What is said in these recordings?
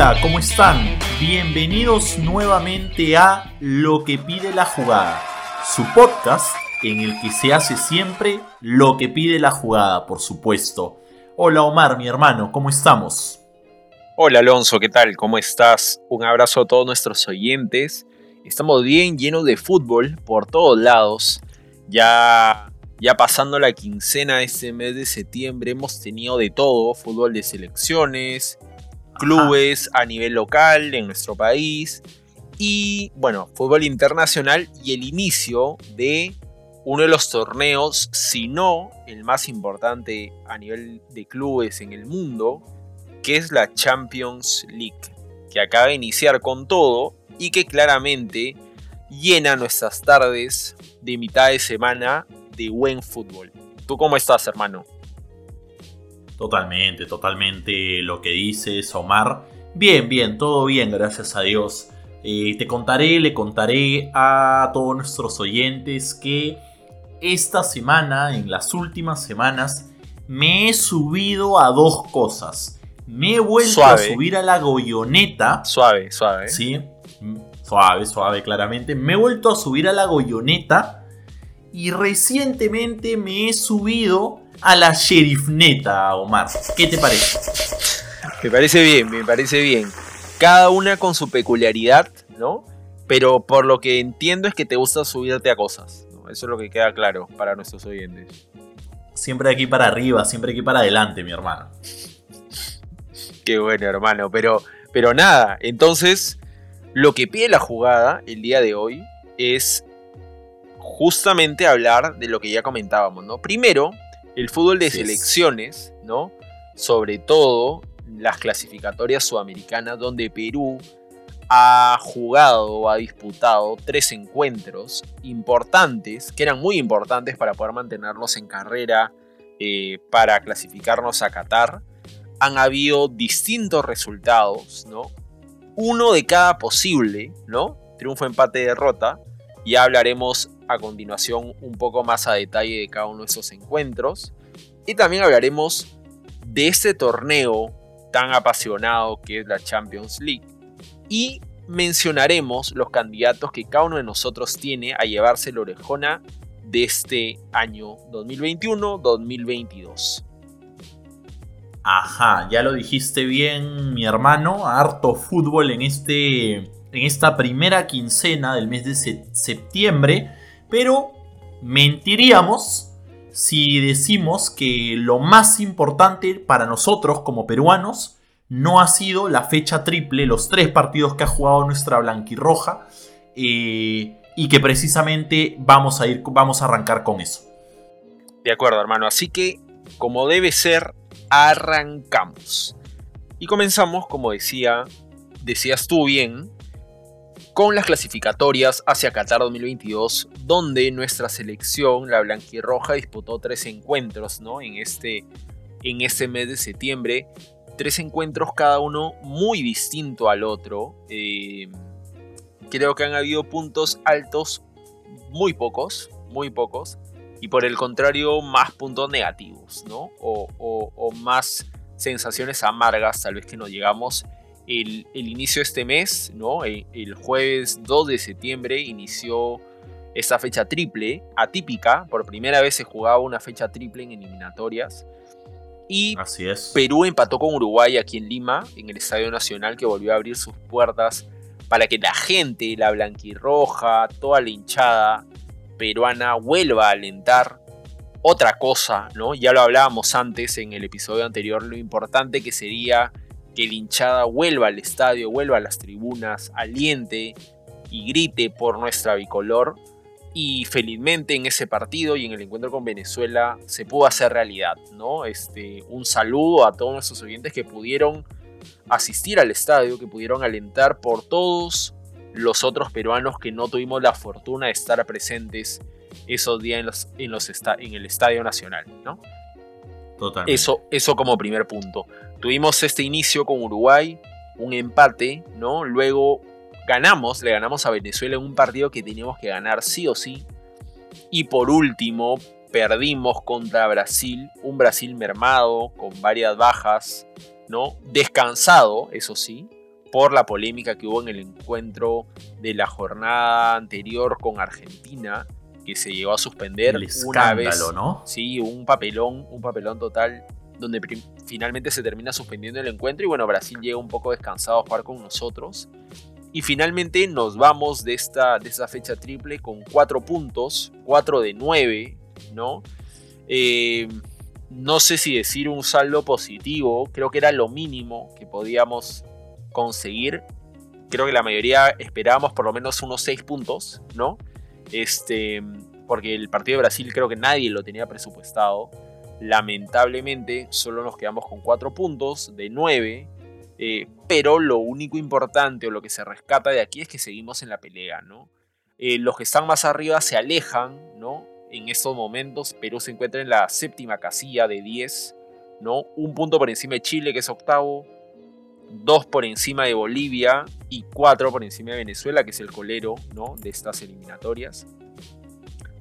hola, ¿cómo están? Bienvenidos nuevamente a Lo que pide la jugada, su podcast en el que se hace siempre lo que pide la jugada, por supuesto. Hola Omar, mi hermano, ¿cómo estamos? Hola Alonso, ¿qué tal? ¿Cómo estás? Un abrazo a todos nuestros oyentes. Estamos bien llenos de fútbol por todos lados. Ya, ya pasando la quincena de este mes de septiembre hemos tenido de todo, fútbol de selecciones, clubes a nivel local en nuestro país y bueno, fútbol internacional y el inicio de uno de los torneos, si no el más importante a nivel de clubes en el mundo, que es la Champions League, que acaba de iniciar con todo y que claramente llena nuestras tardes de mitad de semana de buen fútbol. ¿Tú cómo estás, hermano? Totalmente, totalmente lo que dices, Omar. Bien, bien, todo bien, gracias a Dios. Eh, te contaré, le contaré a todos nuestros oyentes que esta semana, en las últimas semanas, me he subido a dos cosas. Me he vuelto a subir a la goyoneta. Suave, suave. Sí, suave, suave, claramente. Me he vuelto a subir a la goyoneta. Y recientemente me he subido a la sheriffneta, Omar. ¿Qué te parece? Me parece bien, me parece bien. Cada una con su peculiaridad, ¿no? Pero por lo que entiendo es que te gusta subirte a cosas. Eso es lo que queda claro para nuestros oyentes. Siempre aquí para arriba, siempre aquí para adelante, mi hermano. Qué bueno, hermano. Pero, pero nada, entonces, lo que pide la jugada el día de hoy es justamente hablar de lo que ya comentábamos, ¿no? Primero, el fútbol de selecciones, ¿no? Sobre todo las clasificatorias sudamericanas, donde Perú ha jugado ha disputado tres encuentros importantes, que eran muy importantes para poder mantenernos en carrera, eh, para clasificarnos a Qatar. Han habido distintos resultados, ¿no? Uno de cada posible, ¿no? Triunfo, empate, derrota. Ya hablaremos a continuación un poco más a detalle de cada uno de esos encuentros. Y también hablaremos de este torneo tan apasionado que es la Champions League y mencionaremos los candidatos que cada uno de nosotros tiene a llevarse la orejona de este año 2021-2022. Ajá, ya lo dijiste bien, mi hermano. Harto fútbol en, este, en esta primera quincena del mes de septiembre. Pero mentiríamos si decimos que lo más importante para nosotros como peruanos no ha sido la fecha triple, los tres partidos que ha jugado nuestra blanquirroja. Eh, y que precisamente vamos a ir, vamos a arrancar con eso. De acuerdo, hermano. Así que, como debe ser, arrancamos. Y comenzamos, como decía, decías tú bien, con las clasificatorias hacia Qatar 2022, donde nuestra selección, la blanquirroja, disputó tres encuentros, ¿no? En este, en este mes de septiembre tres encuentros cada uno muy distinto al otro. Eh, creo que han habido puntos altos muy pocos, muy pocos. Y por el contrario, más puntos negativos, ¿no? O, más sensaciones amargas, tal vez que nos llegamos. El, inicio de este mes, ¿no? El, el jueves 2 de septiembre inició esta fecha triple, atípica. Por primera vez se jugaba una fecha triple en eliminatorias. Y Perú empató con Uruguay aquí en Lima, en el Estadio Nacional, que volvió a abrir sus puertas para que la gente, la blanquirroja, toda la hinchada peruana vuelva a alentar otra cosa, ¿no? Ya lo hablábamos antes en el episodio anterior, lo importante que sería que la hinchada vuelva al estadio, vuelva a las tribunas, aliente y grite por nuestra bicolor y felizmente en ese partido y en el encuentro con Venezuela se pudo hacer realidad, ¿no? Este, un saludo a todos nuestros oyentes que pudieron asistir al estadio, que pudieron alentar por todos los otros peruanos que no tuvimos la fortuna de estar presentes esos días en, los en el Estadio Nacional, ¿no? Eso, eso como primer punto. Tuvimos este inicio con Uruguay, un empate, ¿no? Luego ganamos, le ganamos a Venezuela en un partido que teníamos que ganar sí o sí. Y por último, perdimos contra Brasil, un Brasil mermado, con varias bajas, ¿no? Descansado, eso sí, por la polémica que hubo en el encuentro de la jornada anterior con Argentina, que se llegó a suspender el una vez. ¿no? Sí, un papelón, un papelón total, donde finalmente se termina suspendiendo el encuentro y bueno, Brasil llega un poco descansado a jugar con nosotros. Y finalmente nos vamos de esta, de esta fecha triple con cuatro puntos, cuatro de nueve, ¿no? Eh, no sé si decir un saldo positivo, creo que era lo mínimo que podíamos conseguir. Creo que la mayoría esperábamos por lo menos unos 6 puntos, ¿no? Este, porque el partido de Brasil creo que nadie lo tenía presupuestado. Lamentablemente solo nos quedamos con 4 puntos de 9. Eh, pero lo único importante o lo que se rescata de aquí es que seguimos en la pelea, ¿no? Eh, los que están más arriba se alejan, ¿no? En estos momentos Perú se encuentra en la séptima casilla de 10, ¿no? Un punto por encima de Chile, que es octavo, dos por encima de Bolivia y cuatro por encima de Venezuela, que es el colero ¿no? de estas eliminatorias.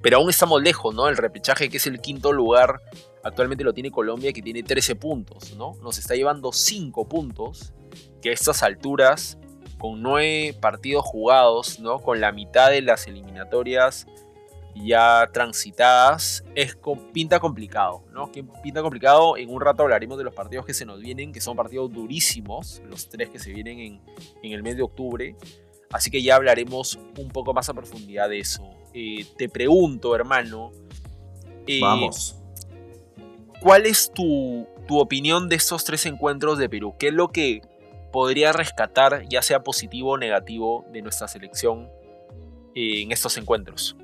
Pero aún estamos lejos, ¿no? El repechaje, que es el quinto lugar, actualmente lo tiene Colombia, que tiene 13 puntos, ¿no? Nos está llevando 5 puntos, que a estas alturas, con 9 partidos jugados, ¿no? Con la mitad de las eliminatorias ya transitadas, es pinta complicado, ¿no? Que pinta complicado. En un rato hablaremos de los partidos que se nos vienen, que son partidos durísimos, los tres que se vienen en, en el mes de octubre. Así que ya hablaremos un poco más a profundidad de eso. Eh, te pregunto, hermano. Eh, Vamos. ¿Cuál es tu, tu opinión de estos tres encuentros de Perú? ¿Qué es lo que podría rescatar, ya sea positivo o negativo, de nuestra selección eh, en estos encuentros?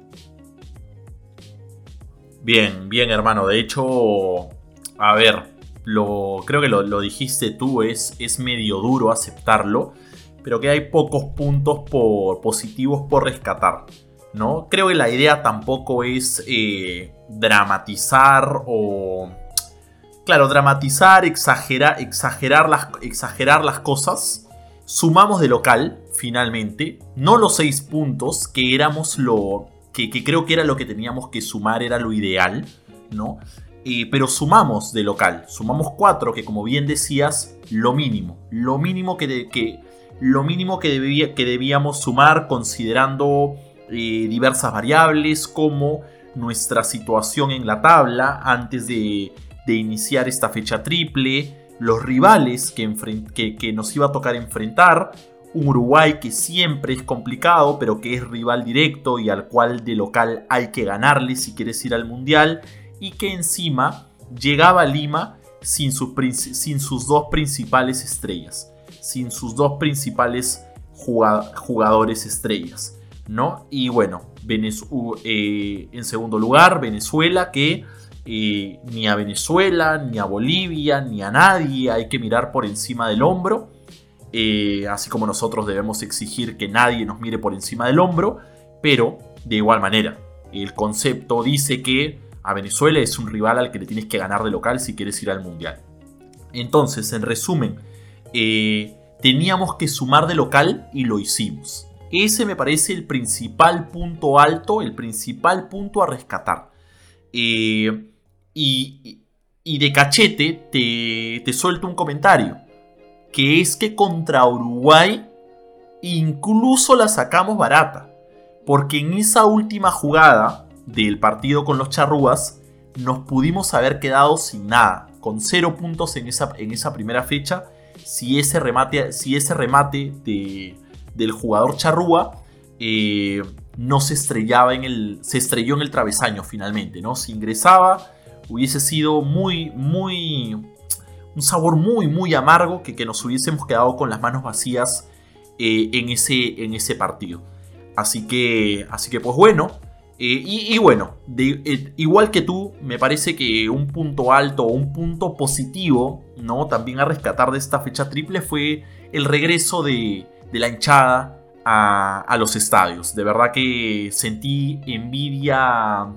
Bien, bien hermano. De hecho, a ver, lo, creo que lo, dijiste tú, es, es medio duro aceptarlo, pero que hay pocos puntos por, positivos por rescatar. ¿no? Creo que la idea tampoco es eh, dramatizar o... Claro, dramatizar, exagerar, exagerar, las, exagerar las cosas. Sumamos de local, finalmente. No los seis puntos, que éramos lo, que, creo que era lo que teníamos que sumar, era lo ideal, ¿no? Eh, pero sumamos de local, sumamos cuatro, que como bien decías, lo mínimo, lo mínimo que, que lo mínimo que, debía, que debíamos sumar considerando eh, diversas variables como nuestra situación en la tabla antes de, de iniciar esta fecha triple, los rivales que, que nos iba a tocar enfrentar, un Uruguay que siempre es complicado, pero que es rival directo y al cual de local hay que ganarle si quieres ir al Mundial, y que encima llegaba a Lima sin, sin sus dos principales estrellas, sin sus dos principales jugadores estrellas, ¿no? Y bueno, eh, en segundo lugar, Venezuela, que eh, ni a Venezuela, ni a Bolivia, ni a nadie hay que mirar por encima del hombro eh, así como nosotros debemos exigir que nadie nos mire por encima del hombro, pero de igual manera, el concepto dice que a Venezuela es un rival al que le tienes que ganar de local si quieres ir al Mundial. Entonces, en resumen, eh, teníamos que sumar de local y lo hicimos. Ese me parece el principal punto alto, el principal punto a rescatar. Eh, y, de cachete te, te suelto un comentario que es que contra Uruguay incluso la sacamos barata. Porque en esa última jugada del partido con los charrúas nos pudimos haber quedado sin nada, con cero puntos en esa, en esa primera fecha, si ese remate, si ese remate del jugador charrúa eh, no se estrellaba en el, se estrelló en el travesaño finalmente, ¿no? Si ingresaba, hubiese sido muy, muy, un sabor muy, muy amargo que, que nos hubiésemos quedado con las manos vacías eh, en, ese, en ese partido. Así que, así que pues bueno, eh, y, bueno, eh, igual que tú, me parece que un punto alto un punto positivo, ¿no? También a rescatar de esta fecha triple fue el regreso de, de la hinchada a, a, los estadios. De verdad que sentí envidia,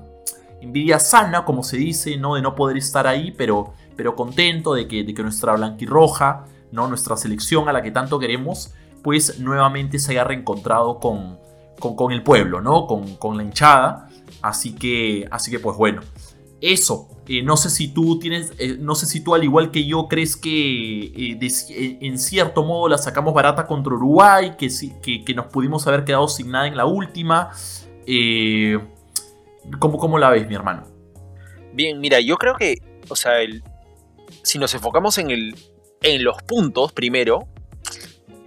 envidia sana, como se dice, ¿no? De no poder estar ahí, pero pero contento de que, de que nuestra blanquirroja, ¿no? nuestra selección a la que tanto queremos, pues nuevamente se haya reencontrado con, el pueblo, ¿no? Con, la hinchada. Así que, así que pues bueno, eso. Eh, no sé si tú tienes, eh, no sé si tú al igual que yo crees que eh, en cierto modo la sacamos barata contra Uruguay, que, que, que, nos pudimos haber quedado sin nada en la última. ¿cómo, ¿Cómo la ves, mi hermano? Bien, mira, yo creo que, o sea, el, si nos enfocamos en, el, en los puntos primero,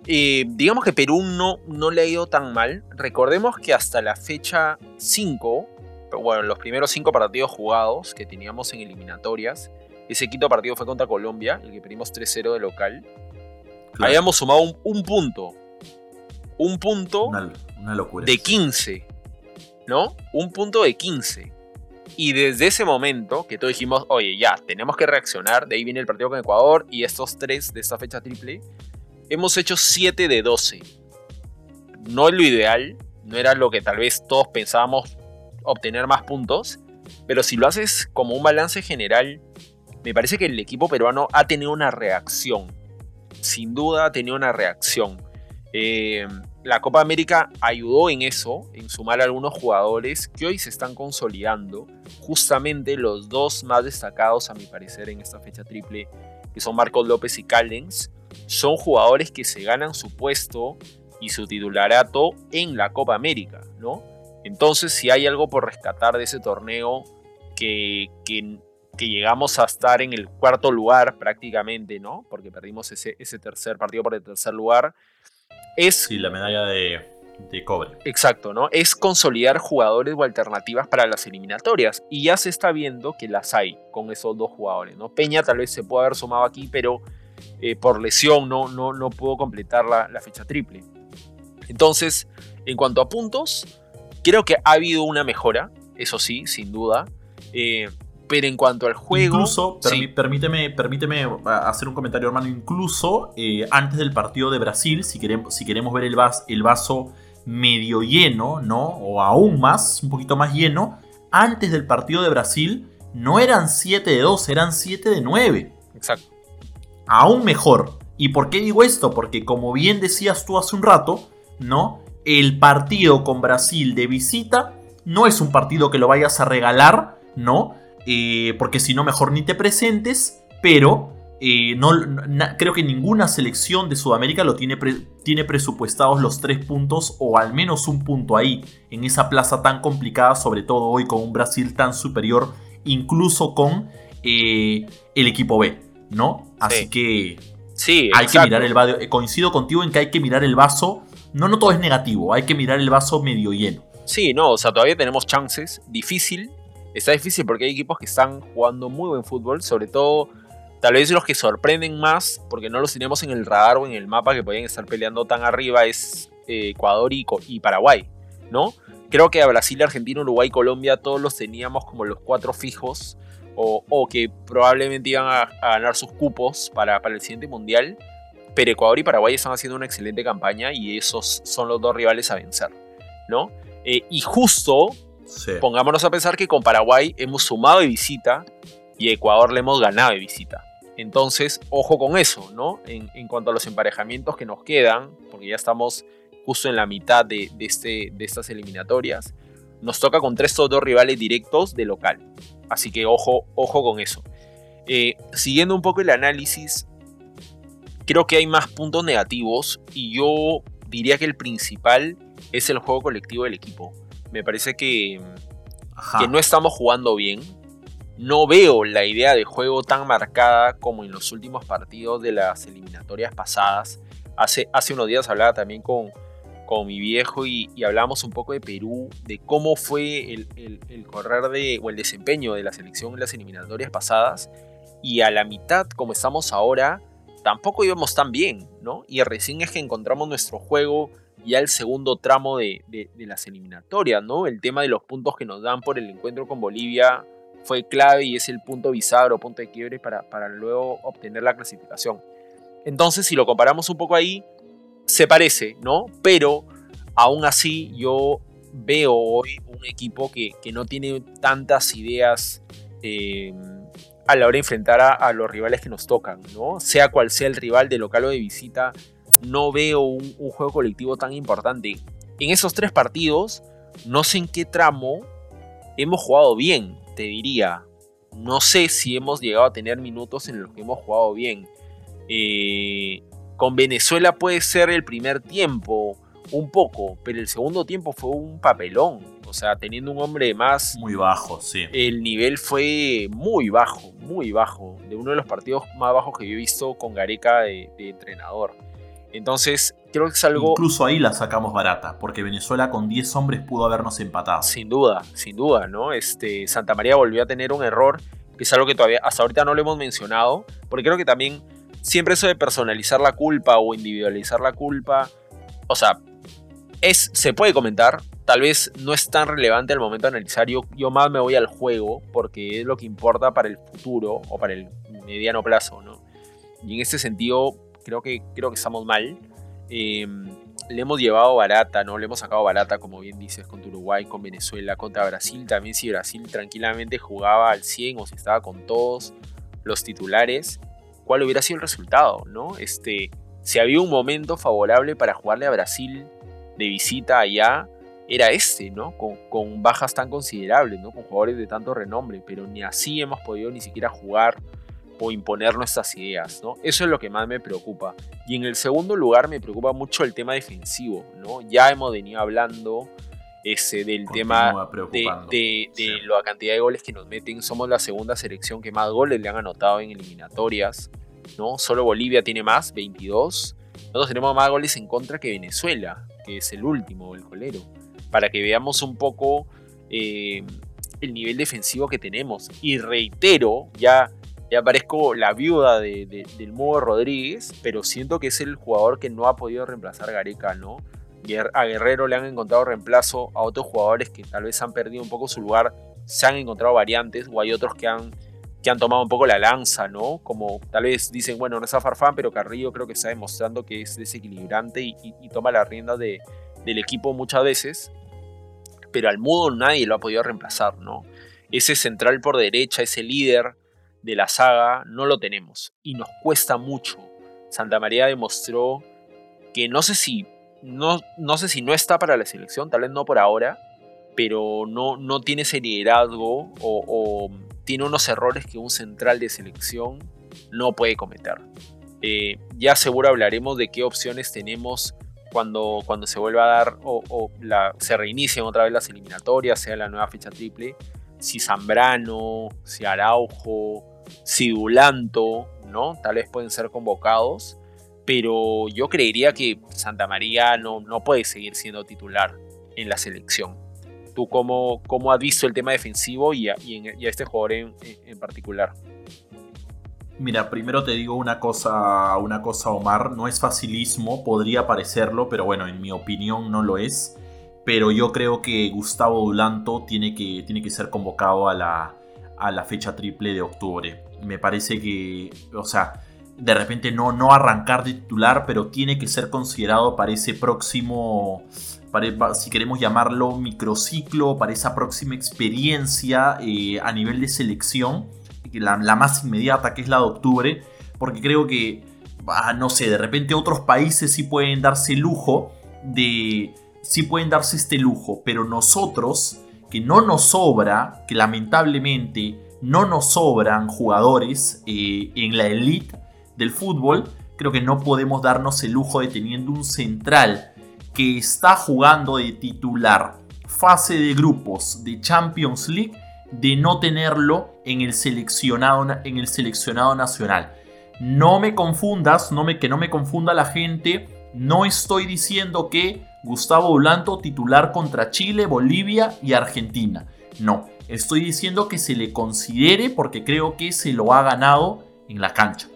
digamos que Perú no, no le ha ido tan mal. Recordemos que hasta la fecha 5 bueno, los primeros cinco partidos jugados que teníamos en eliminatorias, ese quinto partido fue contra Colombia, el que perdimos 3-0 de local. Habíamos sumado un, punto. Un punto una, locura. de 15. ¿No? Un punto de 15. Y desde ese momento que todos dijimos, oye, ya, tenemos que reaccionar, de ahí viene el partido con Ecuador y estos tres de esta fecha triple, hemos hecho 7 de 12. No es lo ideal, no era lo que tal vez todos pensábamos obtener más puntos, pero si lo haces como un balance general, me parece que el equipo peruano ha tenido una reacción. Sin duda ha tenido una reacción. Eh, la Copa América ayudó en eso, en sumar a algunos jugadores que hoy se están consolidando. Justamente los dos más destacados, a mi parecer, en esta fecha triple, que son Marcos López y Callens, son jugadores que se ganan su puesto y su titularato en la Copa América, ¿no? Entonces, si hay algo por rescatar de ese torneo, que, llegamos a estar en el cuarto lugar prácticamente, ¿no? Porque perdimos ese tercer partido por el tercer lugar. Es, sí, la medalla de, de cobre. Exacto, ¿no? Es consolidar jugadores o alternativas para las eliminatorias. Y ya se está viendo que las hay con esos dos jugadores, ¿no? Peña tal vez se puede haber sumado aquí, pero eh, por lesión no, no, no pudo completar la, la fecha triple. Entonces, en cuanto a puntos, Creo que ha habido una mejora, eso sí, sin duda. Eh, pero en cuanto al juego. Incluso, permíteme, permíteme hacer un comentario, hermano. Incluso eh, antes del partido de Brasil, si queremos, si queremos ver el, el vaso medio lleno, ¿no? O aún más, un poquito más lleno. Antes del partido de Brasil, no eran 7 de 2, eran 7 de 9. Exacto. Aún mejor. ¿Y por qué digo esto? Porque como bien decías tú hace un rato, ¿no? el partido con Brasil de visita no es un partido que lo vayas a regalar, ¿no? Eh, porque si no, mejor ni te presentes, pero eh, no, creo que ninguna selección de Sudamérica lo tiene, tiene presupuestados los tres puntos o al menos un punto ahí, en esa plaza tan complicada, sobre todo hoy con un Brasil tan superior, incluso con eh, el equipo B, ¿no? Así que sí, hay que mirar el vaso. Coincido contigo en que hay que mirar el vaso no, no todo es negativo, hay que mirar el vaso medio lleno. Sí, no, o sea, todavía tenemos chances. Difícil, está difícil porque hay equipos que están jugando muy buen fútbol, sobre todo tal vez los que sorprenden más, porque no los tenemos en el radar o en el mapa que podían estar peleando tan arriba, es eh, Ecuador y, y, Paraguay, ¿no? Creo que a Brasil, Argentina, Uruguay, Colombia, todos los teníamos como los cuatro fijos, o, que probablemente iban a, ganar sus cupos para, para el siguiente mundial pero Ecuador y Paraguay están haciendo una excelente campaña y esos son los dos rivales a vencer, ¿no? Eh, y justo, pongámonos a pensar que con Paraguay hemos sumado de visita y Ecuador le hemos ganado de visita. Entonces, ojo con eso, ¿no? En, cuanto a los emparejamientos que nos quedan, porque ya estamos justo en la mitad de, este, de estas eliminatorias, nos toca contra estos dos rivales directos de local. Así que ojo, ojo con eso. Eh, siguiendo un poco el análisis, creo que hay más puntos negativos y yo diría que el principal es el juego colectivo del equipo. Me parece que, que no estamos jugando bien. No veo la idea de juego tan marcada como en los últimos partidos de las eliminatorias pasadas. Hace, hace unos días hablaba también con, con mi viejo y, y hablábamos un poco de Perú, de cómo fue el, el, el, correr de, o el desempeño de la selección en las eliminatorias pasadas. Y a la mitad, como estamos ahora, tampoco íbamos tan bien, ¿no? Y recién es que encontramos nuestro juego ya el segundo tramo de, las eliminatorias, ¿no? El tema de los puntos que nos dan por el encuentro con Bolivia fue clave y es el punto bisagra o punto de quiebre para, para luego obtener la clasificación. Entonces, si lo comparamos un poco ahí, se parece, ¿no? Pero aún así yo veo hoy un equipo que, que no tiene tantas ideas eh, a la hora de enfrentar a, los rivales que nos tocan, ¿no? Sea cual sea el rival de local o de visita, no veo un, juego colectivo tan importante. En esos tres partidos, no sé en qué tramo hemos jugado bien, te diría. no sé si hemos llegado a tener minutos en los que hemos jugado bien. Eh, con Venezuela puede ser el primer tiempo, un poco, pero el segundo tiempo fue un papelón. O sea, teniendo un hombre más. Muy bajo, sí. El nivel fue muy bajo, muy bajo. De uno de los partidos más bajos que yo he visto con Gareca de, entrenador. Entonces, creo que es algo. Incluso ahí la sacamos barata, porque Venezuela con 10 hombres pudo habernos empatado. Sin duda, sin duda, ¿no? Este, Santa María volvió a tener un error, que es algo que todavía hasta ahorita no lo hemos mencionado, porque creo que también siempre eso de personalizar la culpa o individualizar la culpa, o sea, es, se puede comentar, tal vez no es tan relevante al momento de analizar, yo, yo más me voy al juego porque es lo que importa para el futuro o para el mediano plazo, ¿no? Y en este sentido, creo que, creo que estamos mal. Em, le hemos llevado barata, ¿no? Le hemos sacado barata, como bien dices, contra Uruguay, con Venezuela, contra Brasil. También si Brasil tranquilamente jugaba al 100 o si estaba con todos los titulares, ¿cuál hubiera sido el resultado, no? Este, si había un momento favorable para jugarle a Brasil de visita allá era este, ¿no? Con, bajas tan considerables, ¿no? Con jugadores de tanto renombre, pero ni así hemos podido ni siquiera jugar o imponer nuestras ideas, ¿no? Eso es lo que más me preocupa. Y en el segundo lugar me preocupa mucho el tema defensivo, ¿no? Ya hemos venido hablando ese, del tema de, la cantidad de goles que nos meten. Somos la segunda selección que más goles le han anotado en eliminatorias, ¿no? Solo Bolivia tiene más, 22. Nosotros tenemos más goles en contra que Venezuela que es el último, el colero, para que veamos un poco eh, el nivel defensivo que tenemos. Y reitero, ya, ya parezco la viuda del modo Rodríguez, pero siento que es el jugador que no ha podido reemplazar Gareca, ¿no? A Guerrero le han encontrado reemplazo, a otros jugadores que tal vez han perdido un poco su lugar, se han encontrado variantes, o hay otros que han que han tomado un poco la lanza, ¿no? Como tal vez dicen, bueno, no es a Farfán, pero Carrillo creo que está demostrando que es desequilibrante y, toma la rienda de, del equipo muchas veces. Pero al mudo nadie lo ha podido reemplazar, ¿no? Ese central por derecha, ese líder de la saga, no lo tenemos. Y nos cuesta mucho. Santa María demostró que no sé si no, no sé si no está para la selección, tal vez no por ahora, pero no, no tiene ese liderazgo o tiene unos errores que un central de selección no puede cometer. Eh, ya seguro hablaremos de qué opciones tenemos cuando, cuando se vuelva a dar o, la, se reinicien otra vez las eliminatorias, sea la nueva fecha triple. Si Zambrano, si Araujo, si Dulanto, ¿no? Tal vez pueden ser convocados. Pero yo creería que Santa María no, no puede seguir siendo titular en la selección tú cómo, cómo has visto el tema defensivo y a, este jugador en, particular. Mira, primero te digo una cosa, una cosa, Omar. No es facilismo, podría parecerlo, pero bueno, en mi opinión no lo es. Pero yo creo que Gustavo Dulanto tiene que, tiene que ser convocado a la, a la fecha triple de octubre. Me parece que, o sea, de repente no, no arrancar de titular, pero tiene que ser considerado para ese próximo, si queremos llamarlo microciclo, para esa próxima experiencia eh, a nivel de selección, la, más inmediata que es la de octubre, porque creo que, no sé, de repente otros países sí pueden darse lujo de, sí pueden darse este lujo, pero nosotros, que no nos sobra, que lamentablemente no nos sobran jugadores eh, en la elite, del fútbol, creo que no podemos darnos el lujo de teniendo un central que está jugando de titular fase de grupos de Champions League de no tenerlo en el seleccionado, en el seleccionado nacional. No me confundas, no me, que no me confunda la gente. No estoy diciendo que Gustavo Blanco titular contra Chile, Bolivia y Argentina. No, estoy diciendo que se le considere porque creo que se lo ha ganado en la cancha.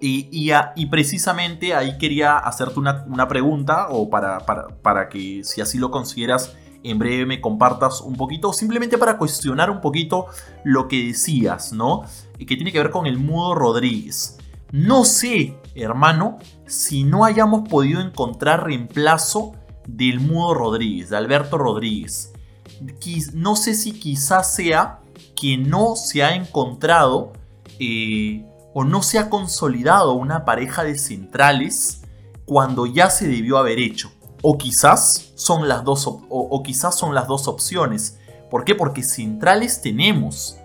Y, precisamente ahí quería hacerte una, pregunta, o para, para, que si así lo consideras, en breve me compartas un poquito, simplemente para cuestionar un poquito lo que decías, ¿no? Y que tiene que ver con el Mudo Rodríguez. No sé, hermano, si no hayamos podido encontrar reemplazo del Mudo Rodríguez, de Alberto Rodríguez. No sé si quizás sea que no se ha encontrado eh, o no se ha consolidado una pareja de centrales cuando ya se debió haber hecho. O quizás son las dos, o, quizás son las dos opciones. ¿Por qué? Porque centrales tenemos.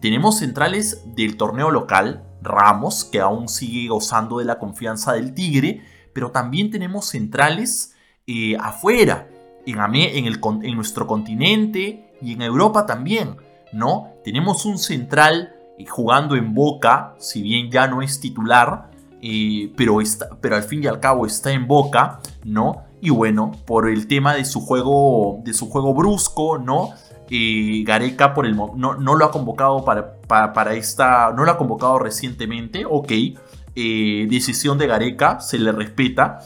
Tenemos centrales del torneo local, Ramos, que aún sigue gozando de la confianza del Tigre, pero también tenemos centrales eh, afuera, en, en, el, en nuestro continente y en Europa también, ¿no? Tenemos un central eh, jugando en Boca, si bien ya no es titular, eh, pero, está, pero al fin y al cabo está en Boca, ¿no? Y bueno, por el tema de su juego, de su juego brusco, ¿no? Eh, Gareca por el, no, no, lo ha convocado para, para, esta. No lo ha convocado recientemente. Ok. decisión de Gareca. Se le respeta.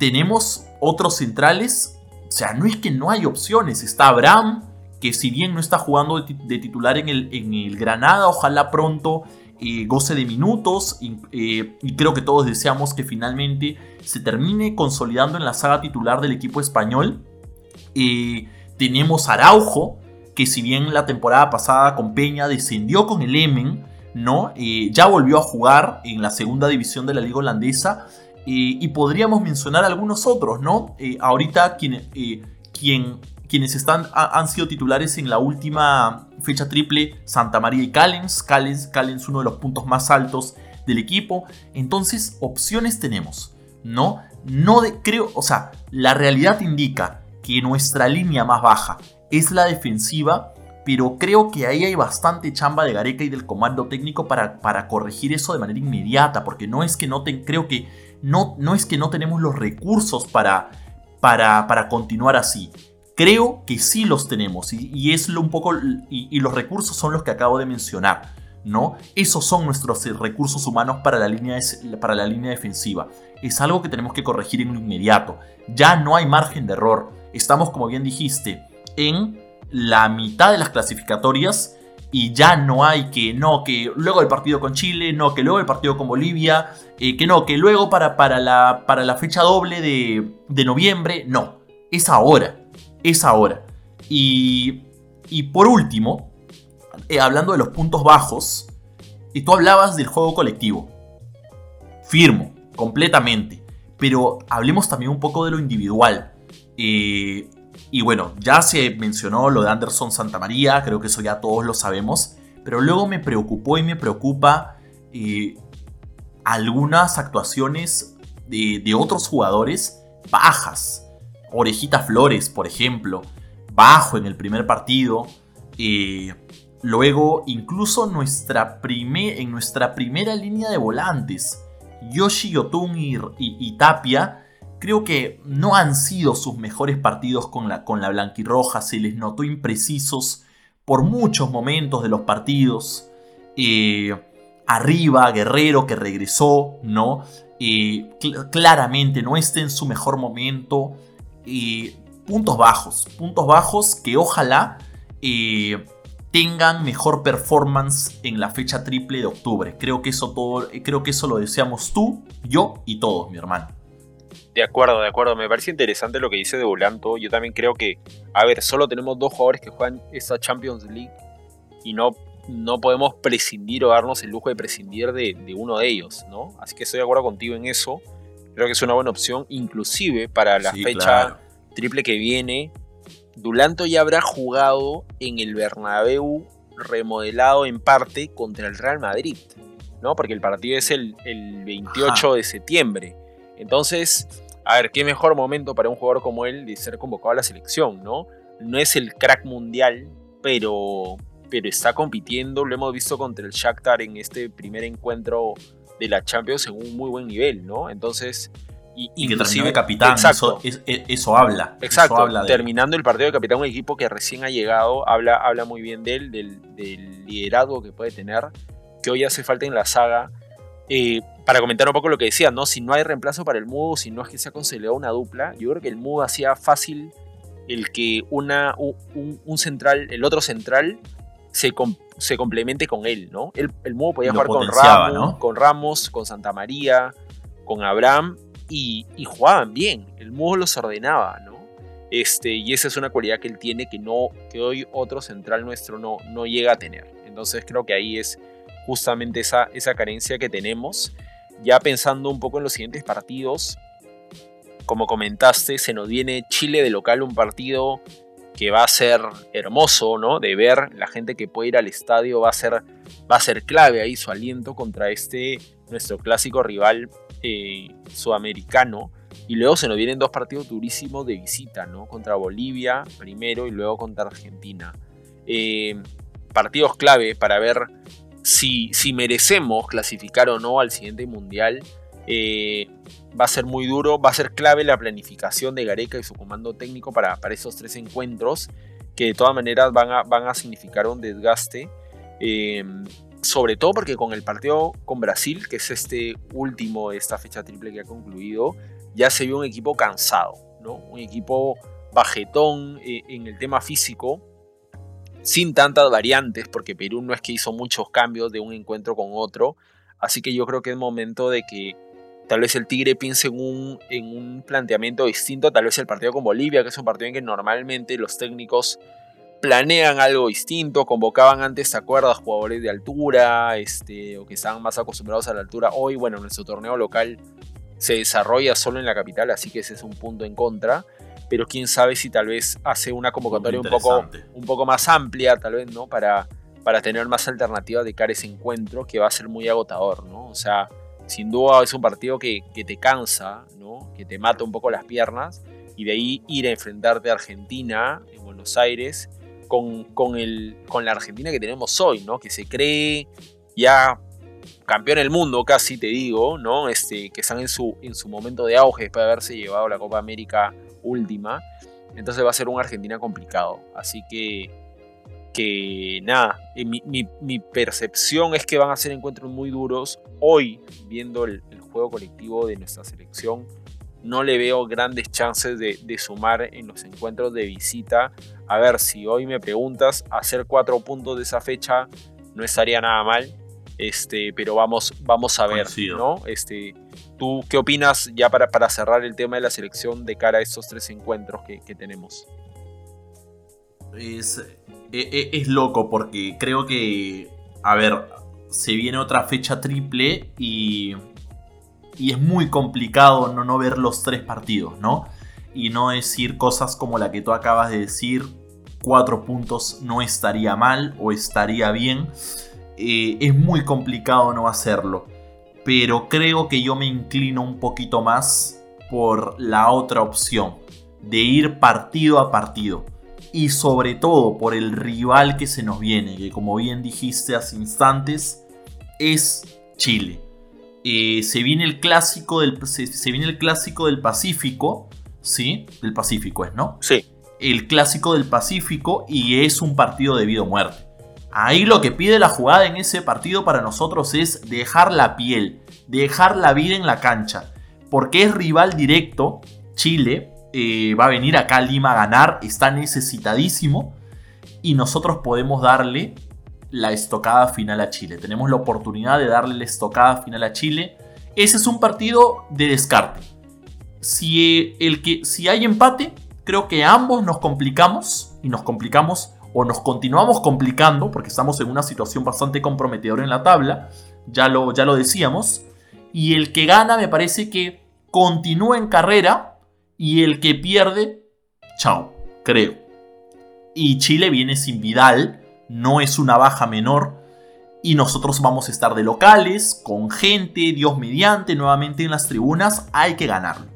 Tenemos otros centrales. O sea, no es que no hay opciones. Está Abraham que si bien no está jugando de, titular en el, Granada, ojalá pronto eh, goce de minutos eh, y, creo que todos deseamos que finalmente se termine consolidando en la saga titular del equipo español. Eh, tenemos Araujo, que si bien la temporada pasada con Peña descendió con el Emen, ¿no? ya volvió a jugar en la segunda división de la liga holandesa y podríamos mencionar algunos otros, ¿no? ahorita quien, quien quienes están, han sido titulares en la última fecha triple, Santa María y Callens. Callens, Callens uno de los puntos más altos del equipo. Entonces, opciones tenemos, ¿no? No creo, o sea, la realidad indica que nuestra línea más baja es la defensiva, pero creo que ahí hay bastante chamba de Gareca y del comando técnico para, para corregir eso de manera inmediata, porque no es que no ten, creo que no, no es que no tenemos los recursos para, para, para continuar así. Creo que sí los tenemos y, es lo un poco y, los recursos son los que acabo de mencionar, ¿no? Esos son nuestros recursos humanos para la línea, para la línea defensiva. Es algo que tenemos que corregir en lo inmediato. Ya no hay margen de error. Estamos, como bien dijiste, en la mitad de las clasificatorias y ya no hay que, no, que luego el partido con Chile, no, que luego el partido con Bolivia, eh, que no, que luego para, para, la, para la fecha doble de, de noviembre, no, es ahora es ahora. Y, y por último, eh, hablando de los puntos bajos, y tú hablabas del juego colectivo. Firmo, completamente. Pero hablemos también un poco de lo individual. Eh, y bueno, ya se mencionó lo de Anderson Santamaría, creo que eso ya todos lo sabemos. Pero luego me preocupó y me preocupa eh, algunas actuaciones de, otros jugadores bajas. Orejita Flores, por ejemplo, bajo en el primer partido. Eh, luego, incluso nuestra en nuestra primera línea de volantes, Yoshi Yotun y, Tapia, creo que no han sido sus mejores partidos con la, con la blanquirroja. Se les notó imprecisos por muchos momentos de los partidos. Eh, arriba, Guerrero que regresó, ¿no? Eh, claramente no está en su mejor momento y puntos bajos, puntos bajos que ojalá eh, tengan mejor performance en la fecha triple de octubre. Creo que eso todo, creo que eso lo deseamos tú, yo y todos, mi hermano. De acuerdo, de acuerdo. Me parece interesante lo que dice de Volanto. Yo también creo que, a ver, solo tenemos dos jugadores que juegan esa Champions League y no, no podemos prescindir o darnos el lujo de prescindir de, uno de ellos, ¿no? Así que estoy de acuerdo contigo en eso. Creo que es una buena opción, inclusive para la fecha triple que viene. Dulanto ya habrá jugado en el Bernabéu remodelado en parte contra el Real Madrid, ¿no? Porque el partido es el, 28 de septiembre. Entonces, a ver, qué mejor momento para un jugador como él de ser convocado a la selección, ¿no? No es el crack mundial, pero, pero está compitiendo, lo hemos visto contra el Shakhtar en este primer encuentro de la Champions en un muy buen nivel, ¿no? Entonces, y, que de capitán, eso, eso, habla. Exacto, terminando el partido de capitán, un equipo que recién ha llegado, habla, habla muy bien de él, del, liderazgo que puede tener, que hoy hace falta en la saga. Eh, para comentar un poco lo que decía, ¿no? Si no hay reemplazo para el Mudo, si no es que se ha consolidado una dupla, yo creo que el Mudo hacía fácil el que una, un, central, el otro central, se, se complemente con él, ¿no? El, el Mudo podía jugar con Ramos, con Ramos, con Santa María, con Abraham, y, jugaban bien, el Mudo los ordenaba, ¿no? Este, y esa es una cualidad que él tiene que, no, que hoy otro central nuestro no, no llega a tener. Entonces creo que ahí es justamente esa, esa carencia que tenemos. Ya pensando un poco en los siguientes partidos, como comentaste, se nos viene Chile de local, un partido que va a ser hermoso, ¿no? De ver la gente que puede ir al estadio va a ser, va a ser clave ahí su aliento contra este, nuestro clásico rival eh, sudamericano. Y luego se nos vienen dos partidos durísimos de visita, ¿no? Contra Bolivia primero y luego contra Argentina. Eh, partidos clave para ver si, si, merecemos clasificar o no al siguiente mundial. Eh, va a ser muy duro, va a ser clave la planificación de Gareca y su comando técnico para, para esos tres encuentros, que de todas maneras van a, van a significar un desgaste. Eh, sobre todo porque con el partido con Brasil, que es este último de esta fecha triple que ha concluido, ya se vio un equipo cansado, ¿no? Un equipo bajetón eh, en el tema físico, sin tantas variantes, porque Perú no es que hizo muchos cambios de un encuentro con otro. Así que yo creo que es momento de que tal vez el Tigre piense en un, en un planteamiento distinto, tal vez el partido con Bolivia, que es un partido en que normalmente los técnicos planean algo distinto, convocaban antes, ¿te acuerdas? Jugadores de altura, este, o que estaban más acostumbrados a la altura. Hoy, bueno, nuestro torneo local se desarrolla solo en la capital, así que ese es un punto en contra. Pero quién sabe si tal vez hace una convocatoria un poco, un poco más amplia, tal vez, ¿no? Para, para tener más alternativas de cara a ese encuentro, que va a ser muy agotador, ¿no? O sea, sin duda es un partido que, te cansa, ¿no? que te mata un poco las piernas, y de ahí ir a enfrentarte a Argentina, en Buenos Aires, con, con, el, con la Argentina que tenemos hoy, ¿no? que se cree ya campeón del mundo, casi te digo, ¿no? este, que están en su, en su momento de auge después de haberse llevado la Copa América última. Entonces va a ser un Argentina complicado. Así que que nada, eh, mi, percepción es que van a ser encuentros muy duros. Hoy, viendo el, juego colectivo de nuestra selección, no le veo grandes chances de, sumar en los encuentros de visita. A ver, si hoy me preguntas, hacer cuatro puntos de esa fecha no estaría nada mal. Este, pero vamos, vamos a ver, ¿no? Este, ¿Tú qué opinas ya para, para cerrar el tema de la selección de cara a estos tres encuentros que, que tenemos? Es, e, e, es, loco porque creo que, a ver, se viene otra fecha triple y, y es muy complicado no, no ver los tres partidos, ¿no? Y no decir cosas como la que tú acabas de decir, cuatro puntos no estaría mal o estaría bien. Eh, es muy complicado no hacerlo. Pero creo que yo me inclino un poquito más por la otra opción, de ir partido a partido y sobre todo por el rival que se nos viene, que como bien dijiste hace instantes, es Chile. Eh, se, viene el clásico del, se, viene el clásico del Pacífico, ¿sí? Del Pacífico es, ¿no? Sí. El clásico del Pacífico y es un partido de vida o muerte. Ahí lo que pide la jugada en ese partido para nosotros es dejar la piel, dejar la vida en la cancha, porque es rival directo, Chile, eh, va a venir acá a Lima a ganar, está necesitadísimo y nosotros podemos darle la estocada final a Chile. Tenemos la oportunidad de darle la estocada final a Chile. Ese es un partido de descarte. Si, el que, si hay empate, creo que ambos nos complicamos y nos complicamos o nos continuamos complicando porque estamos en una situación bastante comprometedora en la tabla. Ya lo, ya lo decíamos. Y el que gana me parece que continúa en carrera y el que pierde, chao, creo. Y Chile viene sin Vidal, no es una baja menor. Y nosotros vamos a estar de locales, con gente, Dios mediante, nuevamente en las tribunas, hay que ganarlo.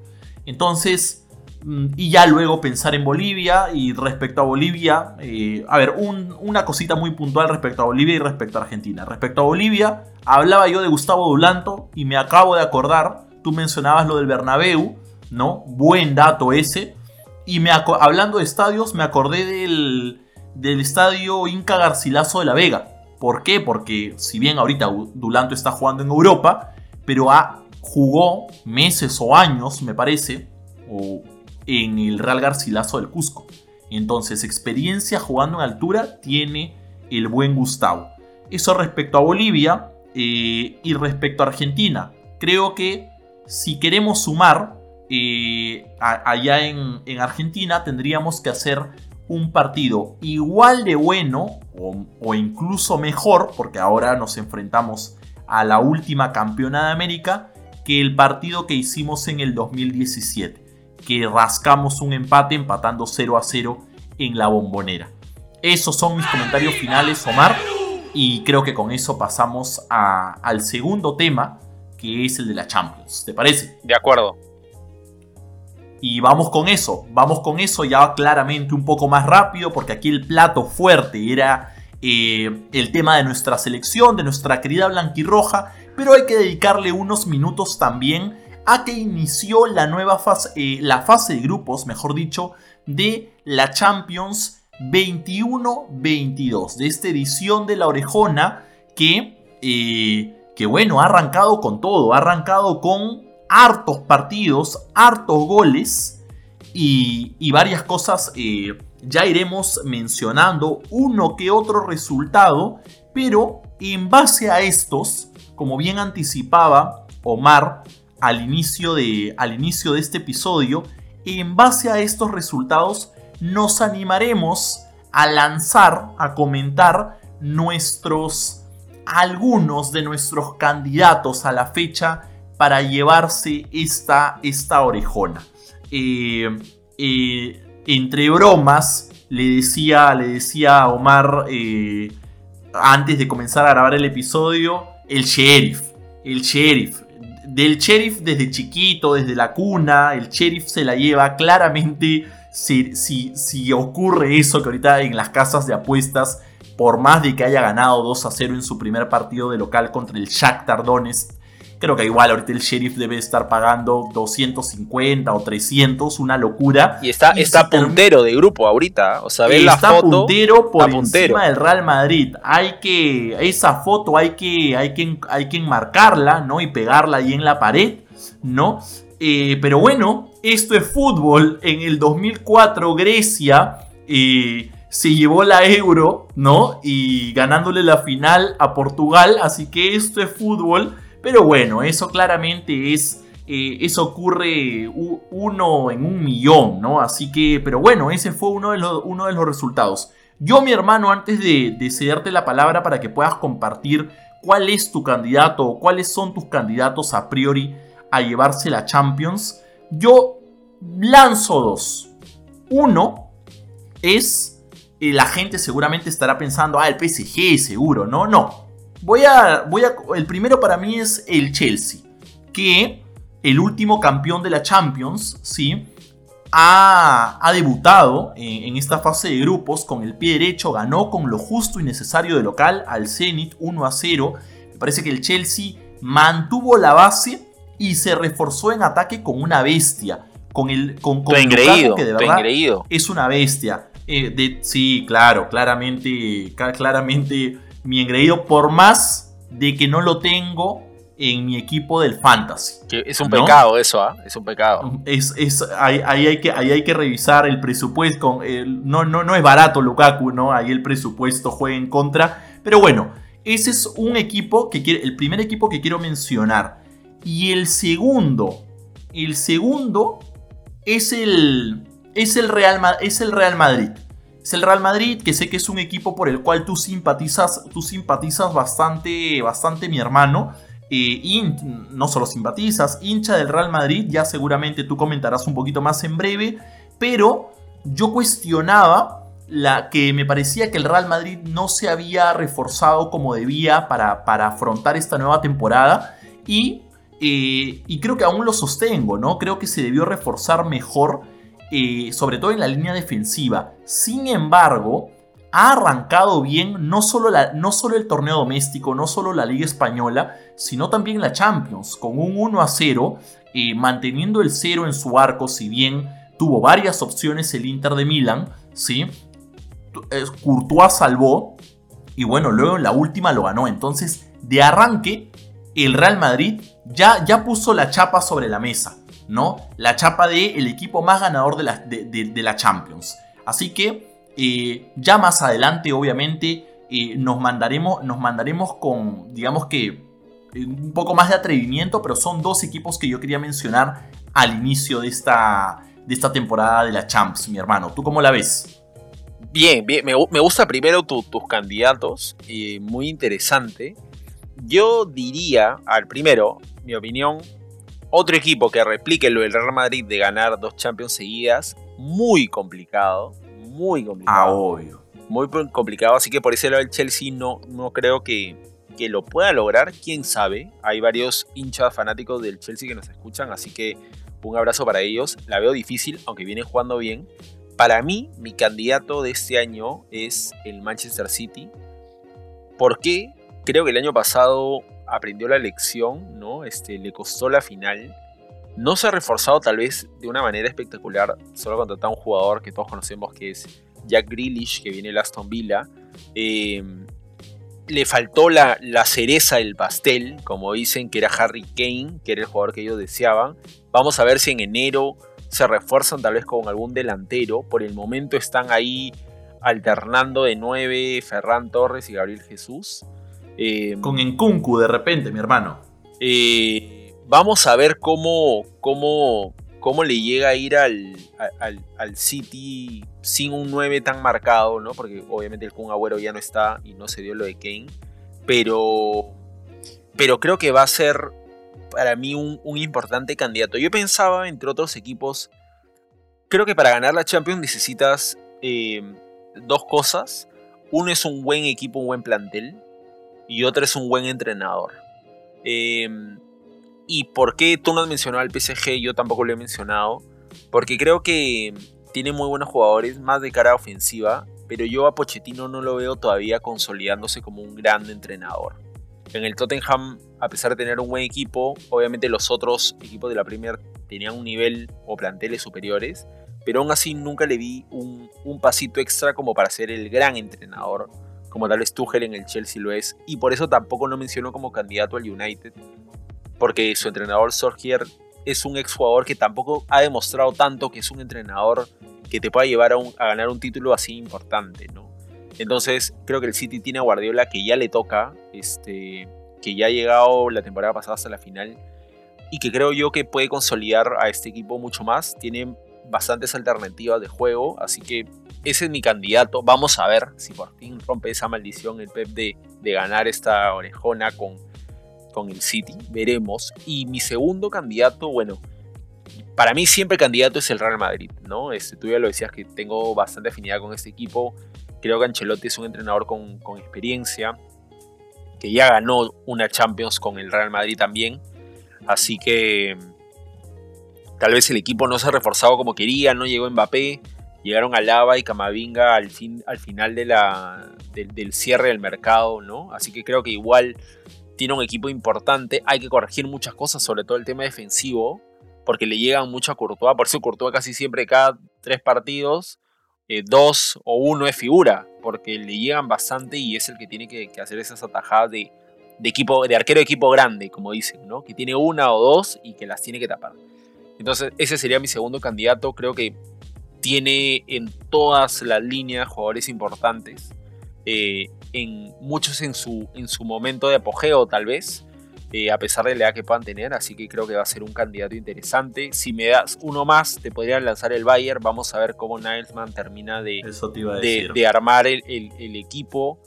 Entonces, y ya luego pensar en Bolivia y respecto a Bolivia, eh, a ver, una cosita muy puntual respecto a Bolivia y respecto a Argentina. Respecto a Bolivia, hablaba yo de Gustavo Dulanto y me acabo de acordar, tú mencionabas lo del Bernabéu, ¿no? Buen dato ese. Y me hablando de estadios, me acordé del, del estadio Inca Garcilaso de la Vega. ¿Por qué? Porque si bien ahorita Dulanto está jugando en Europa, pero ha, jugó meses o años, me parece, o en el Real Garcilaso del Cusco. Entonces, experiencia jugando en altura tiene el buen Gustavo. Eso respecto a Bolivia eh, y respecto a Argentina. Creo que si queremos sumar, allá en, Argentina tendríamos que hacer un partido igual de bueno o, incluso mejor, porque ahora nos enfrentamos a la última campeona de América, que el partido que hicimos en el 2017, que rascamos un empate empatando 0 a 0 en la bombonera. Esos son mis comentarios finales, Omar. Y creo que con eso pasamos al segundo tema, que es el de la Champions. ¿Te parece? De acuerdo. Y vamos con eso, vamos con eso ya claramente un poco más rápido, porque aquí el plato fuerte era eh, el tema de nuestra selección, de nuestra querida blanquirroja, pero hay que dedicarle unos minutos también a que inició la nueva fase, eh, la fase de grupos, mejor dicho, de la Champions 21-22, de esta edición de la orejona que, eh, que bueno, ha arrancado con todo, ha arrancado con hartos partidos, hartos goles y, varias cosas. Eh, ya iremos mencionando uno que otro resultado, pero en base a estos, como bien anticipaba Omar al inicio de, al inicio de este episodio, en base a estos resultados nos animaremos a lanzar, a comentar nuestros algunos de nuestros candidatos a la fecha para llevarse esta, esta orejona. Eh, eh, entre bromas, le decía, le decía a Omar eh, antes de comenzar a grabar el episodio, el sheriff, el sheriff. Del sheriff desde chiquito, desde la cuna, el sheriff se la lleva claramente si, si, si ocurre eso que ahorita en las casas de apuestas, por más de que haya ganado 2 a 0 en su primer partido de local contra el Shakhtar Donetsk, Creo que igual ahorita el sheriff debe estar pagando 250 o 300, una locura. Y está, está puntero de grupo ahorita. O sea, la foto. puntero por encima del Real Madrid. Hay que. Esa foto hay que, hay que, hay que enmarcarla, ¿no? Y pegarla ahí en la pared, ¿no? Eh, pero bueno, esto es fútbol. En el 2004, Grecia. Eh, se llevó la euro, ¿no? Y ganándole la final a Portugal. Así que esto es fútbol. Pero bueno, eso claramente es... Eh, eso ocurre uno en un millón, ¿no? Así que, pero bueno, ese fue uno de, los, uno de los resultados. Yo, mi hermano, antes de, de cederte la palabra para que puedas compartir cuál es tu candidato o cuáles son tus candidatos a priori a llevarse la Champions, yo lanzo dos. Uno es, la gente seguramente estará pensando, ah, el PSG seguro, no, no. Voy a, voy a, el primero para mí es el Chelsea, que el último campeón de la Champions, ¿sí? Ha, ha debutado en, esta fase de grupos con el pie derecho, ganó con lo justo y necesario de local al Zenit 1 a 0. Me parece que el Chelsea mantuvo la base y se reforzó en ataque con una bestia. Con el con, con que de verdad es una bestia. Eh, de, sí, claro, claramente, claramente mi engreído, por más de que no lo tengo en mi equipo del fantasy. es un pecado eso, ¿ah? Es un pecado. Es, ahí, hay que, ahí hay que revisar el presupuesto. no, no, no es barato Lukaku, ¿no? Ahí el presupuesto juega en contra. Pero bueno, ese es un equipo que quiere, el primer equipo que quiero mencionar. Y el segundo, el segundo es el, es el, Real, es el Real Madrid. Es el Real Madrid, que sé que es un equipo por el cual tú simpatizas, tú simpatizas bastante, bastante mi hermano. Eh, no solo simpatizas, hincha del Real Madrid, ya seguramente tú comentarás un poquito más en breve, pero yo cuestionaba la que me parecía que el Real Madrid no se había reforzado como debía para, para afrontar esta nueva temporada y, eh, y creo que aún lo sostengo, ¿no? Creo que se debió reforzar mejor eh, sobre todo en la línea defensiva. Sin embargo, ha arrancado bien no solo, la, no solo, el torneo doméstico, no solo la Liga Española, sino también la Champions, con un 1 a 0, eh, manteniendo el 0 en su arco, si bien tuvo varias opciones el Inter de Milán, ¿sí? Eh, Courtois salvó, y bueno, luego en la última lo ganó. Entonces, de arranque, el Real Madrid ya, ya puso la chapa sobre la mesa. ¿No? La chapa de el equipo más ganador de la, de, la Champions. Así que eh, ya más adelante, obviamente, eh, nos, mandaremos, nos mandaremos con, digamos que, eh, un poco más de atrevimiento, pero son dos equipos que yo quería mencionar al inicio de esta, de esta temporada de la Champs, mi hermano. ¿Tú cómo la ves? Bien, bien, me, me gusta primero tus candidatos, muy interesante. Yo diría, al primero, mi opinión, otro equipo que replique lo del Real Madrid de ganar dos Champions seguidas, muy complicado, muy complicado. Ah, obvio. Muy complicado, así que por ese lado el Chelsea no, no creo que, que lo pueda lograr, quién sabe. Hay varios hinchas fanáticos del Chelsea que nos escuchan, así que un abrazo para ellos. La veo difícil, aunque vienen jugando bien. Para mí, mi candidato de este año es el Manchester City. ¿Por qué? Creo que el año pasado aprendió la lección, ¿no? Este, le costó la final. No se ha reforzado tal vez de una manera espectacular. Solo contratar a un jugador que todos conocemos que es Jack Grealish, que viene de Aston Villa. Em, le faltó la, la, cereza del pastel, como dicen, que era Harry Kane, que era el jugador que ellos deseaban. Vamos a ver si en enero se refuerzan tal vez con algún delantero. Por el momento están ahí alternando de nueve Ferran Torres y Gabriel Jesús. Em, con Enkunku de repente, mi hermano. Eh, vamos a ver cómo, cómo, cómo le llega a ir al, al, City sin un 9 tan marcado, ¿no? Porque obviamente el Kun Agüero ya no está y no se dio lo de Kane. Pero, pero creo que va a ser para mí un, importante candidato. Yo pensaba, entre otros equipos, creo que para ganar la Champions necesitas em, dos cosas. Uno es un buen equipo, un buen plantel y otra es un buen entrenador. Em, ¿Y por qué tú no has mencionado al PSG? Yo tampoco lo he mencionado. Porque creo que tiene muy buenos jugadores, más de cara ofensiva, pero yo a Pochettino no lo veo todavía consolidándose como un gran entrenador. En el Tottenham, a pesar de tener un buen equipo, obviamente los otros equipos de la Premier tenían un nivel o planteles superiores, pero aún así nunca le vi un, un pasito extra como para ser el gran entrenador como tal vez Tuchel en el Chelsea lo es, y por eso tampoco lo menciono como candidato al United, porque su entrenador Solskjaer es un exjugador que tampoco ha demostrado tanto que es un entrenador que te pueda llevar a, ganar un título así importante, ¿no? Entonces creo que el City tiene a Guardiola que ya le toca, este, que ya ha llegado la temporada pasada hasta la final y que creo yo que puede consolidar a este equipo mucho más. Tiene bastantes alternativas de juego, así que ese es mi candidato. Vamos a ver si por fin rompe esa maldición el Pep de, de ganar esta orejona con, con el City. Veremos. Y mi segundo candidato, bueno, para mí siempre candidato es el Real Madrid, ¿no? Este, tú ya lo decías que tengo bastante afinidad con este equipo. Creo que Ancelotti es un entrenador con, con experiencia, que ya ganó una Champions con el Real Madrid también. Así que tal vez el equipo no se ha reforzado como quería, no llegó Mbappé, llegaron a Lava y Camavinga al, fin, al final del cierre del mercado, ¿no? Así que creo que igual tiene un equipo importante, hay que corregir muchas cosas, sobre todo el tema defensivo, porque le llegan mucho a Courtois, por eso Courtois casi siempre cada tres partidos, eh, dos o uno es figura, porque le llegan bastante y es el que tiene que, hacer esas atajadas de, de, equipo, de arquero de equipo grande, como dicen, ¿no? Que tiene una o dos y que las tiene que tapar. Entonces, ese sería mi segundo candidato. Creo que tiene en todas las líneas jugadores importantes. Eh, en muchos en su, en su momento de apogeo, tal vez. Eh, a pesar de la edad que puedan tener, así que creo que va a ser un candidato interesante. Si me das uno más, te podrían lanzar el Bayern. Vamos a ver cómo Nilesman termina de, de, armar el, el, equipo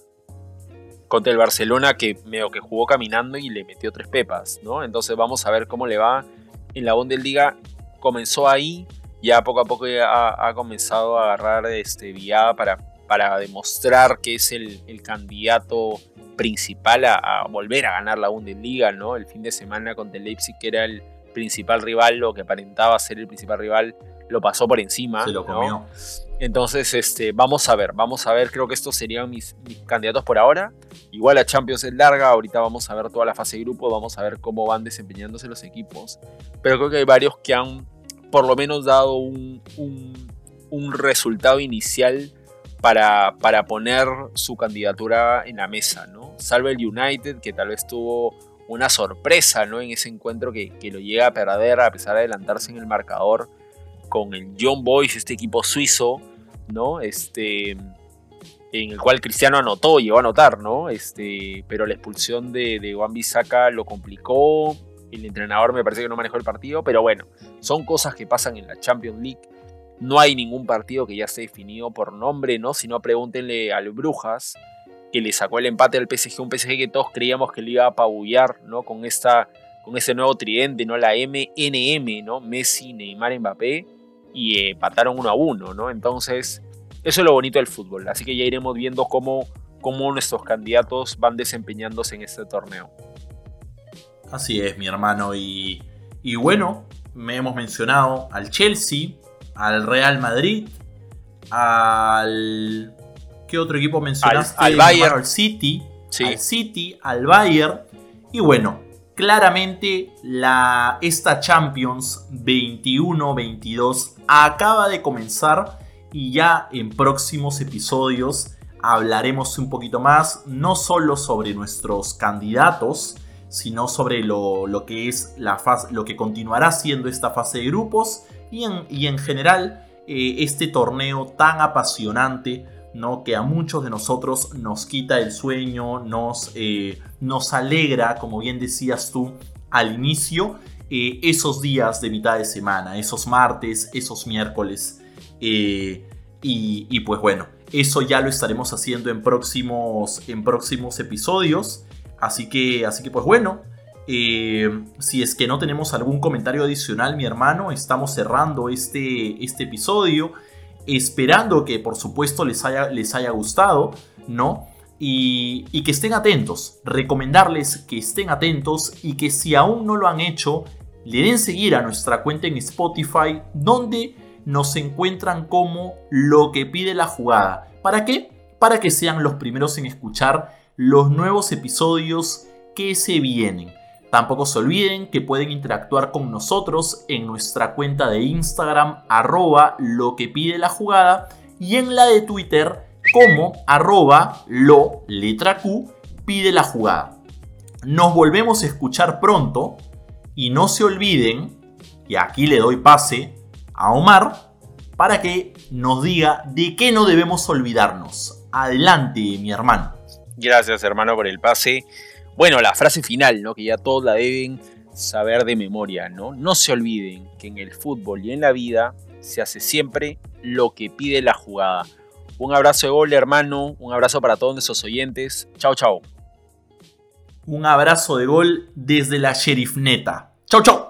contra el Barcelona, que medio que jugó caminando y le metió tres pepas, ¿no? Entonces vamos a ver cómo le va en la Bundesliga comenzó ahí, ya poco a poco ha, comenzado a agarrar este, viada para, para demostrar que es el, candidato principal a, volver a ganar la Bundesliga, ¿no? El fin de semana contra el Leipzig, que era el principal rival, lo que aparentaba ser el principal rival, lo pasó por encima. Se lo comió. Entonces, este, vamos a ver, vamos a ver, creo que estos serían mis, candidatos por ahora. Igual la Champions es larga, ahorita vamos a ver toda la fase de grupo, vamos a ver cómo van desempeñándose los equipos. Pero creo que hay varios que han por lo menos dado un, un, resultado inicial para, para, poner su candidatura en la mesa, ¿no? Salve el United, que tal vez tuvo una sorpresa, ¿no? En ese encuentro que, que lo llega a perder a pesar de adelantarse en el marcador con el John Boys, este equipo suizo, ¿no? Este, en el cual Cristiano anotó, llegó a anotar, ¿no? Este, pero la expulsión de, de Juan Bisaca lo complicó. El entrenador me parece que no manejó el partido, pero bueno, son cosas que pasan en la Champions League. No hay ningún partido que ya esté definido por nombre, ¿no? Si no, pregúntenle al Brujas, que le sacó el empate al PSG, un PSG que todos creíamos que le iba a apabullar, ¿no? Con esta con ese nuevo tridente, ¿no? La MNM, ¿no? Messi, Neymar, Mbappé y empataron uno a uno, ¿no? Entonces, Eso es lo bonito del fútbol. Así que ya iremos viendo cómo, cómo nuestros candidatos van desempeñándose en este torneo. Así es, mi hermano. Y, y bueno, me hemos mencionado al Chelsea, al Real Madrid, al... ¿Qué otro equipo mencionaste? Al, Bayern. Al City. Al City, al Bayern. Y bueno, claramente la, esta Champions 21-22 acaba de comenzar y ya en próximos episodios hablaremos un poquito más, no solo sobre nuestros candidatos, sino sobre lo, que es la fase, lo que continuará siendo esta fase de grupos y en, y en general eh, este torneo tan apasionante ¿no? que a muchos de nosotros nos quita el sueño, nos, eh, nos alegra, como bien decías tú al inicio, eh, esos días de mitad de semana, esos martes, esos miércoles. y, y, pues bueno, eso ya lo estaremos haciendo en próximos, en próximos episodios. Así que, así que pues bueno, eh, si es que no tenemos algún comentario adicional, mi hermano, estamos cerrando este, este episodio. Esperando que por supuesto les haya, les haya gustado, ¿no? Y, y, que estén atentos. Recomendarles que estén atentos y que si aún no lo han hecho, le den seguir a nuestra cuenta en Spotify, donde nos encuentran como lo que pide la jugada. ¿Para qué? Para que sean los primeros en escuchar los nuevos episodios que se vienen. Tampoco se olviden que pueden interactuar con nosotros en nuestra cuenta de Instagram arroba lo que pide la jugada y en la de Twitter como arroba lo letra Q pide la jugada. Nos volvemos a escuchar pronto y no se olviden, y aquí le doy pase a Omar para que nos diga de qué no debemos olvidarnos. Adelante, mi hermano. Gracias, hermano, por el pase. Bueno, la frase final, ¿no? Que ya todos la deben saber de memoria, ¿no? No se olviden que en el fútbol y en la vida se hace siempre lo que pide la jugada. Un abrazo de gol, hermano. Un abrazo para todos nuestros oyentes. Chao, chao. Un abrazo de gol desde la Sheriff Neta. Chao, chao.